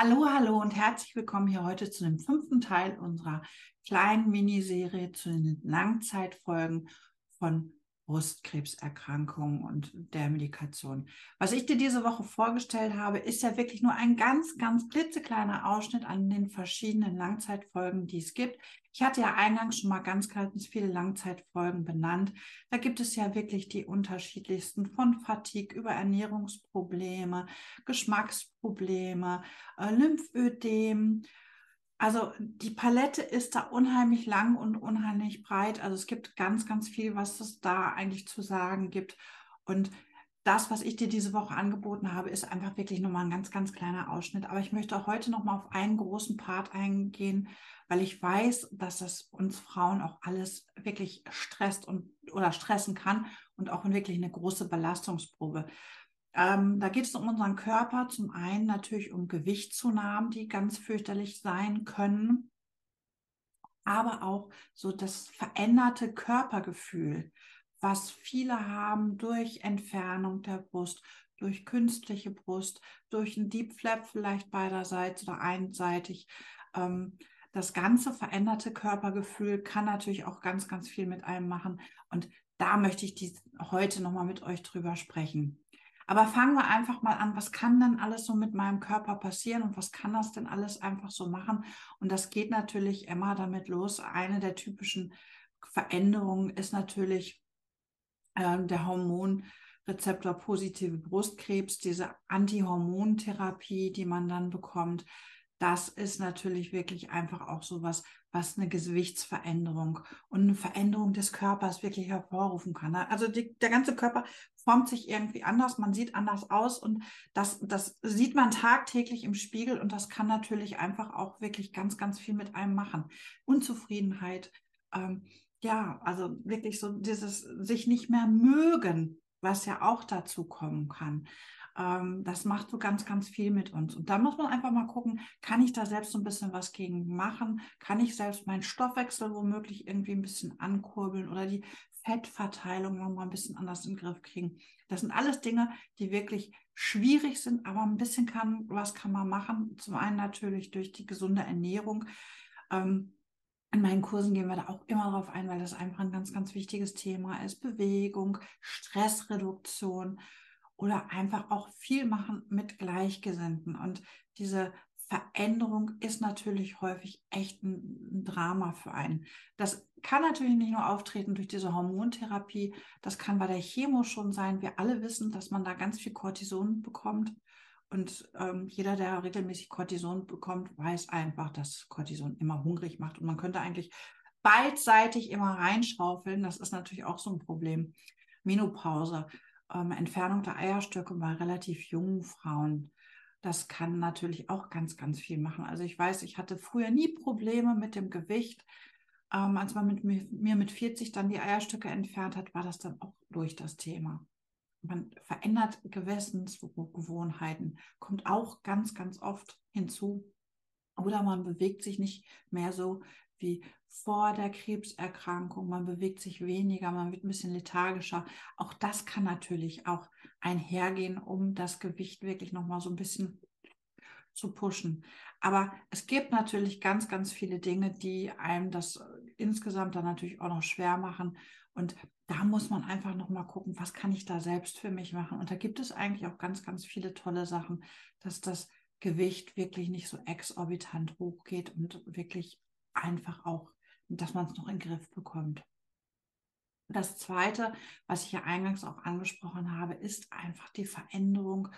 Hallo, hallo und herzlich willkommen hier heute zu dem fünften Teil unserer kleinen Miniserie zu den Langzeitfolgen von Brustkrebserkrankungen und der Medikation. Was ich dir diese Woche vorgestellt habe, ist ja wirklich nur ein ganz, ganz klitzekleiner Ausschnitt an den verschiedenen Langzeitfolgen, die es gibt. Ich hatte ja eingangs schon mal ganz, ganz viele Langzeitfolgen benannt. Da gibt es ja wirklich die unterschiedlichsten von Fatigue über Ernährungsprobleme, Geschmacksprobleme, äh, Lymphödem, also die Palette ist da unheimlich lang und unheimlich breit. Also es gibt ganz, ganz viel, was es da eigentlich zu sagen gibt. Und das, was ich dir diese Woche angeboten habe, ist einfach wirklich nochmal ein ganz, ganz kleiner Ausschnitt. Aber ich möchte heute nochmal auf einen großen Part eingehen, weil ich weiß, dass das uns Frauen auch alles wirklich stresst und oder stressen kann und auch wirklich eine große Belastungsprobe. Ähm, da geht es um unseren Körper. Zum einen natürlich um Gewichtszunahmen, die ganz fürchterlich sein können, aber auch so das veränderte Körpergefühl, was viele haben durch Entfernung der Brust, durch künstliche Brust, durch einen Deep Flap vielleicht beiderseits oder einseitig. Ähm, das ganze veränderte Körpergefühl kann natürlich auch ganz, ganz viel mit einem machen. Und da möchte ich die heute nochmal mit euch drüber sprechen. Aber fangen wir einfach mal an, was kann denn alles so mit meinem Körper passieren und was kann das denn alles einfach so machen? Und das geht natürlich immer damit los. Eine der typischen Veränderungen ist natürlich äh, der Hormonrezeptor positive Brustkrebs, diese Antihormontherapie, die man dann bekommt das ist natürlich wirklich einfach auch so was, was eine Gewichtsveränderung und eine Veränderung des Körpers wirklich hervorrufen kann. Ne? Also die, der ganze Körper formt sich irgendwie anders, man sieht anders aus und das, das sieht man tagtäglich im Spiegel und das kann natürlich einfach auch wirklich ganz, ganz viel mit einem machen. Unzufriedenheit, ähm, ja, also wirklich so dieses sich nicht mehr mögen, was ja auch dazu kommen kann. Ähm, das macht so ganz, ganz viel mit uns. Und da muss man einfach mal gucken, kann ich da selbst so ein bisschen was gegen machen? Kann ich selbst meinen Stoffwechsel womöglich irgendwie ein bisschen ankurbeln oder die Fettverteilung noch mal ein bisschen anders in den Griff kriegen? Das sind alles Dinge, die wirklich schwierig sind, aber ein bisschen kann, was kann man machen? Zum einen natürlich durch die gesunde Ernährung. Ähm, in meinen Kursen gehen wir da auch immer darauf ein, weil das einfach ein ganz, ganz wichtiges Thema ist. Bewegung, Stressreduktion, oder einfach auch viel machen mit Gleichgesinnten. Und diese Veränderung ist natürlich häufig echt ein, Drama für einen. Das kann natürlich nicht nur auftreten durch diese Hormontherapie, das kann bei der Chemo schon sein. Wir alle wissen, dass man da ganz viel Cortison bekommt. Und ähm, jeder, der regelmäßig Cortison bekommt, weiß einfach, dass Cortison immer hungrig macht. Und man könnte eigentlich beidseitig immer reinschaufeln. Das ist natürlich auch so ein Problem. Menopause ähm, Entfernung der Eierstöcke bei relativ jungen Frauen. Das kann natürlich auch ganz, ganz viel machen. Also ich weiß, ich hatte früher nie Probleme mit dem Gewicht. Ähm, als man mit mir mit 40 dann die Eierstöcke entfernt hat, war das dann auch durch das Thema. Man verändert Gewissensgewohnheiten, kommt auch ganz, ganz oft hinzu. Oder man bewegt sich nicht mehr so wie vor der Krebserkrankung, man bewegt sich weniger, man wird ein bisschen lethargischer. Auch das kann natürlich auch einhergehen, um das Gewicht wirklich nochmal so ein bisschen zu pushen. Aber es gibt natürlich ganz, ganz viele Dinge, die einem das insgesamt dann natürlich auch noch schwer machen. Und da muss man einfach nochmal gucken, was kann ich da selbst für mich machen. Und da gibt es eigentlich auch ganz, ganz viele tolle Sachen, dass das Gewicht wirklich nicht so exorbitant hochgeht und wirklich einfach auch, dass man es noch in den Griff bekommt. Das Zweite, was ich ja eingangs auch angesprochen habe, ist einfach die Veränderung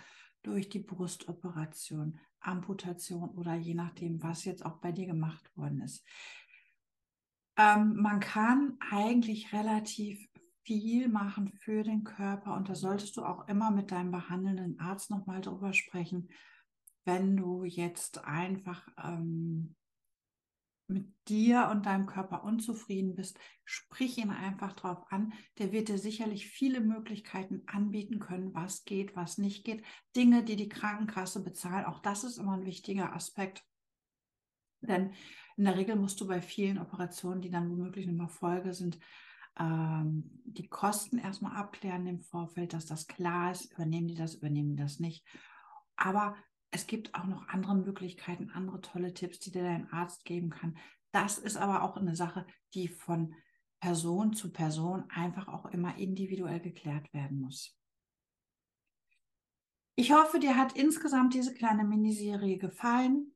durch die Brustoperation, Amputation oder je nachdem, was jetzt auch bei dir gemacht worden ist. Ähm, man kann eigentlich relativ viel machen für den Körper und da solltest du auch immer mit deinem behandelnden Arzt nochmal drüber sprechen, wenn du jetzt einfach ähm, mit dir und deinem Körper unzufrieden bist, sprich ihn einfach drauf an. Der wird dir sicherlich viele Möglichkeiten anbieten können, was geht, was nicht geht. Dinge, die die Krankenkasse bezahlt. Auch das ist immer ein wichtiger Aspekt. Denn in der Regel musst du bei vielen Operationen, die dann womöglich eine Folge sind, ähm, die Kosten erstmal abklären im Vorfeld, dass das klar ist. Übernehmen die das, übernehmen die das nicht. Aber es gibt auch noch andere Möglichkeiten, andere tolle Tipps, die dir dein Arzt geben kann. Das ist aber auch eine Sache, die von Person zu Person einfach auch immer individuell geklärt werden muss. Ich hoffe, dir hat insgesamt diese kleine Miniserie gefallen.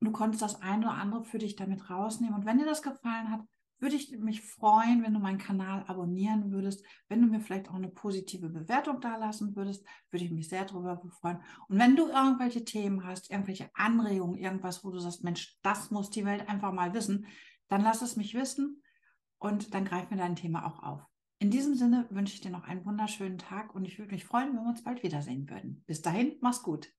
Du konntest das eine oder andere für dich damit rausnehmen. Und wenn dir das gefallen hat, würde ich mich freuen, wenn du meinen Kanal abonnieren würdest, wenn du mir vielleicht auch eine positive Bewertung da lassen würdest, würde ich mich sehr darüber freuen. Und wenn du irgendwelche Themen hast, irgendwelche Anregungen, irgendwas, wo du sagst, Mensch, das muss die Welt einfach mal wissen, dann lass es mich wissen und dann greifen wir dein Thema auch auf. In diesem Sinne wünsche ich dir noch einen wunderschönen Tag und ich würde mich freuen, wenn wir uns bald wiedersehen würden. Bis dahin, mach's gut.